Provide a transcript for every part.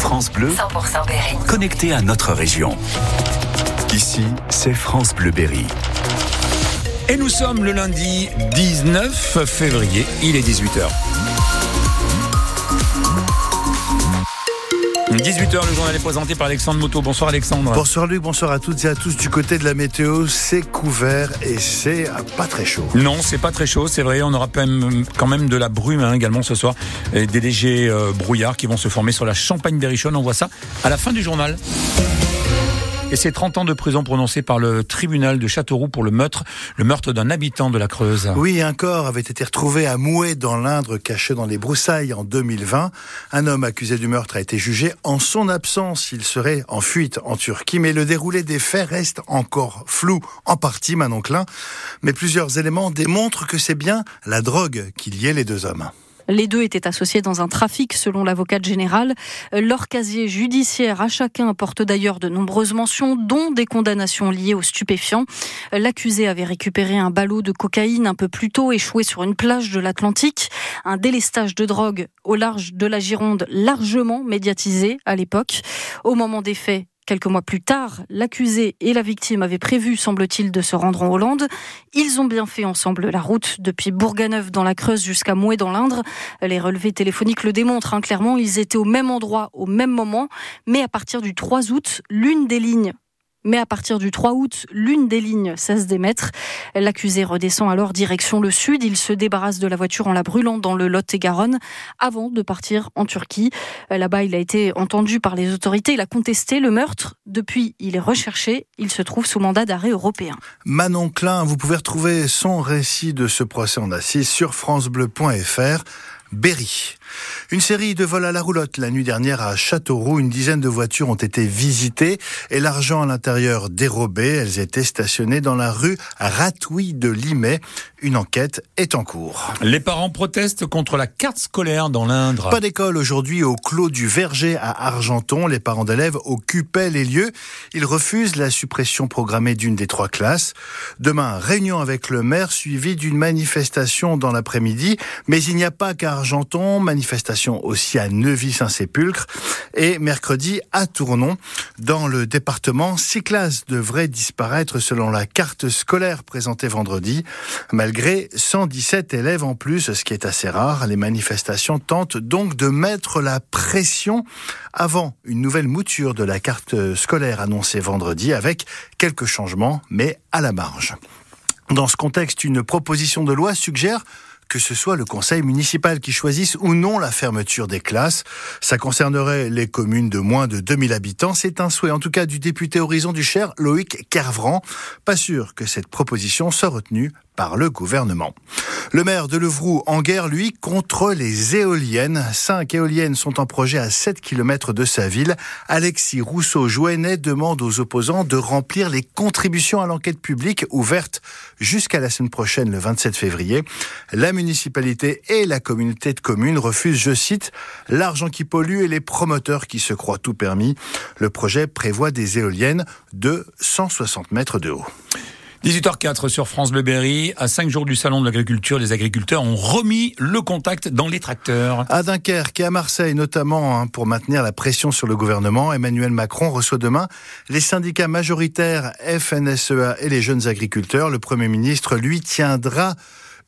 France Bleu, 100% Berry. connecté à notre région. Ici, c'est France Bleu Berry. Et nous sommes le lundi 19 février, il est 18h. 18h, le journal est présenté par Alexandre Moto. Bonsoir Alexandre. Bonsoir Luc, bonsoir à toutes et à tous. Du côté de la météo, c'est couvert et c'est pas très chaud. Non, c'est pas très chaud, c'est vrai. On aura quand même, quand même de la brume hein, également ce soir. Et des légers euh, brouillards qui vont se former sur la Champagne berrichonne. On voit ça à la fin du journal. Et c'est 30 ans de prison prononcés par le tribunal de Châteauroux pour le meurtre, le meurtre d'un habitant de la Creuse. Oui, un corps avait été retrouvé à Mouet dans l'Indre, caché dans les broussailles en 2020. Un homme accusé du meurtre a été jugé. En son absence, il serait en fuite en Turquie, mais le déroulé des faits reste encore flou, en partie, Manon Klein. Mais plusieurs éléments démontrent que c'est bien la drogue qui liait les deux hommes. Les deux étaient associés dans un trafic, selon l'avocate générale. Leur casier judiciaire à chacun porte d'ailleurs de nombreuses mentions, dont des condamnations liées aux stupéfiants. L'accusé avait récupéré un ballot de cocaïne un peu plus tôt, échoué sur une plage de l'Atlantique. Un délestage de drogue au large de la Gironde, largement médiatisé à l'époque. Au moment des faits, Quelques mois plus tard, l'accusé et la victime avaient prévu, semble-t-il, de se rendre en Hollande. Ils ont bien fait ensemble la route depuis Bourganeuf dans la Creuse jusqu'à Mouet dans l'Indre. Les relevés téléphoniques le démontrent hein, clairement. Ils étaient au même endroit, au même moment. Mais à partir du 3 août, l'une des lignes mais à partir du 3 août, l'une des lignes cesse d'émettre. L'accusé redescend alors direction le sud. Il se débarrasse de la voiture en la brûlant dans le Lot-et-Garonne avant de partir en Turquie. Là-bas, il a été entendu par les autorités. Il a contesté le meurtre. Depuis, il est recherché. Il se trouve sous mandat d'arrêt européen. Manon Klein, vous pouvez retrouver son récit de ce procès en assise sur francebleu.fr. Berry. Une série de vols à la roulotte la nuit dernière à Châteauroux. Une dizaine de voitures ont été visitées et l'argent à l'intérieur dérobé. Elles étaient stationnées dans la rue Ratouille de Limay. Une enquête est en cours. Les parents protestent contre la carte scolaire dans l'Indre. Pas d'école aujourd'hui au Clos du Verger à Argenton. Les parents d'élèves occupaient les lieux. Ils refusent la suppression programmée d'une des trois classes. Demain, réunion avec le maire suivie d'une manifestation dans l'après-midi. Mais il n'y a pas qu'à Argenton, manifestation aussi à Neuvy-Saint-Sépulcre et mercredi à Tournon. Dans le département, six classes devraient disparaître selon la carte scolaire présentée vendredi. Malgré 117 élèves en plus, ce qui est assez rare, les manifestations tentent donc de mettre la pression avant une nouvelle mouture de la carte scolaire annoncée vendredi avec quelques changements, mais à la marge. Dans ce contexte, une proposition de loi suggère que ce soit le conseil municipal qui choisisse ou non la fermeture des classes. Ça concernerait les communes de moins de 2000 habitants. C'est un souhait, en tout cas, du député Horizon du Cher, Loïc Kervran. Pas sûr que cette proposition soit retenue le gouvernement. Maire de Levroux en guerre, lui, contre les éoliennes. Cinq éoliennes sont en projet à 7 km de sa ville. Alexis Rousseau-Jouenet demande aux opposants de remplir les contributions à l'enquête publique ouverte jusqu'à la semaine prochaine, le 27 février. La municipalité et la communauté de communes refusent, je cite, l'argent qui pollue et les promoteurs qui se croient tout permis. Le projet prévoit des éoliennes de 160 mètres de haut. 18h04 sur France Bleu Berry. À 5 jours du salon de l'agriculture, les agriculteurs ont remis le contact dans les tracteurs. À Dunkerque et à Marseille notamment, hein, pour maintenir la pression sur le gouvernement, Emmanuel Macron reçoit demain les syndicats majoritaires FNSEA et les jeunes agriculteurs. Le Premier ministre, lui, tiendra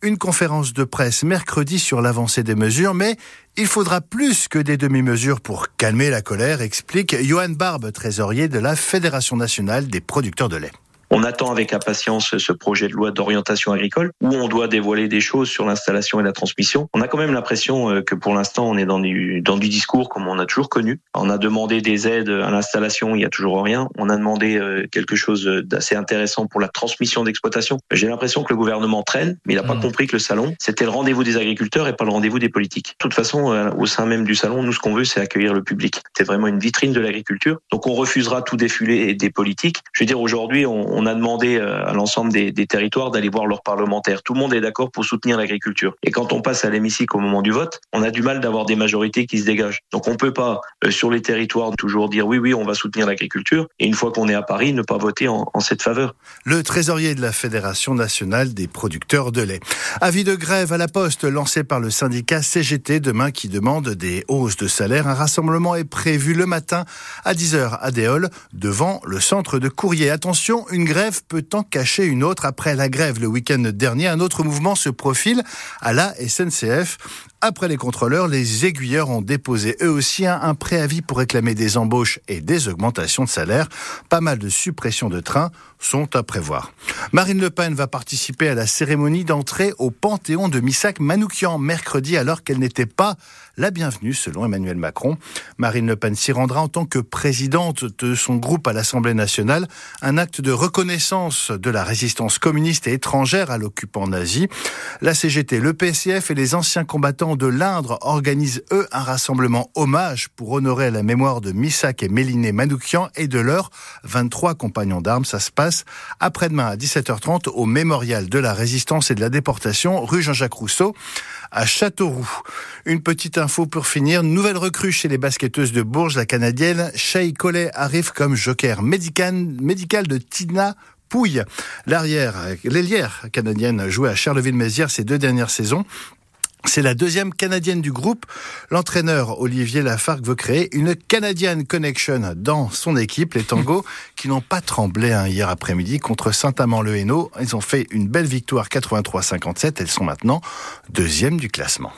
une conférence de presse mercredi sur l'avancée des mesures, mais il faudra plus que des demi-mesures pour calmer la colère, explique Johan Barbe, trésorier de la Fédération nationale des producteurs de lait. On attend avec impatience ce projet de loi d'orientation agricole où on doit dévoiler des choses sur l'installation et la transmission. On a quand même l'impression euh, que pour l'instant on est dans du, dans du discours comme on a toujours connu. On a demandé des aides à l'installation, il y a toujours rien. On a demandé euh, quelque chose d'assez intéressant pour la transmission d'exploitation. J'ai l'impression que le gouvernement traîne, mais il n'a pas Mmh. compris que le salon, c'était le rendez-vous des agriculteurs et pas le rendez-vous des politiques. De toute façon, euh, au sein même du salon, nous ce qu'on veut, c'est accueillir le public. C'est vraiment une vitrine de l'agriculture. Donc on refusera tout défilé des politiques. Je veux dire, aujourd'hui, on, on a demandé à l'ensemble des, territoires d'aller voir leurs parlementaires. Tout le monde est d'accord pour soutenir l'agriculture. Et quand on passe à l'hémicycle au moment du vote, on a du mal d'avoir des majorités qui se dégagent. Donc on peut pas sur les territoires toujours dire oui oui on va soutenir l'agriculture et une fois qu'on est à Paris ne pas voter en, en cette faveur. Le trésorier de la Fédération nationale des producteurs de lait. Avis de grève à la poste lancé par le syndicat CGT demain qui demande des hausses de salaire. Un rassemblement est prévu le matin à 10h à Déol devant le centre de courrier. Attention, une grève peut en cacher une autre. Après la grève le week-end dernier, un autre mouvement se profile à la SNCF. Après les contrôleurs, les aiguilleurs ont déposé eux aussi un, préavis pour réclamer des embauches et des augmentations de salaire. Pas mal de suppressions de trains sont à prévoir. Marine Le Pen va participer à la cérémonie d'entrée au Panthéon de Missac Manoukian mercredi alors qu'elle n'était pas la bienvenue selon Emmanuel Macron. Marine Le Pen s'y rendra en tant que présidente de son groupe à l'Assemblée nationale, un acte de reconnaissance de la résistance communiste et étrangère à l'occupant nazi. La CGT, le PCF et les anciens combattants de l'Indre organisent eux un rassemblement hommage pour honorer la mémoire de Missac et Méliné Manoukian et de leurs 23 compagnons d'armes. Ça se passe après-demain à 17h30 au mémorial de la résistance et de la déportation rue Jean-Jacques Rousseau à Châteauroux. Une petite info pour finir. Nouvelle recrue chez les basketteuses de Bourges. La canadienne Shay Collet arrive comme joker médical, de Tina Pouille. L'arrière, l'ailière canadienne jouait à Charleville-Mézières ces deux dernières saisons. C'est la deuxième canadienne du groupe. L'entraîneur Olivier Lafargue veut créer une Canadian Connection dans son équipe, les Tangos, qui n'ont pas tremblé hein, hier après-midi contre Saint-Amand-le-Hainaut. Ils ont fait une belle victoire 83-57. Elles sont maintenant deuxième du classement.